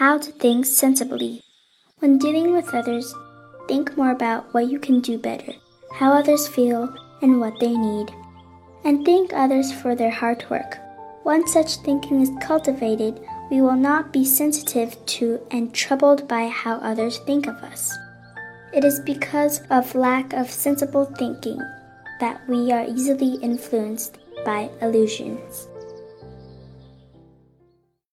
How to think sensibly. When dealing with others, think more about what you can do better, how others feel, and what they need. And thank others for their hard work. Once such thinking is cultivated, we will not be sensitive to and troubled by how others think of us. It is because of lack of sensible thinking that we are easily influenced by illusions.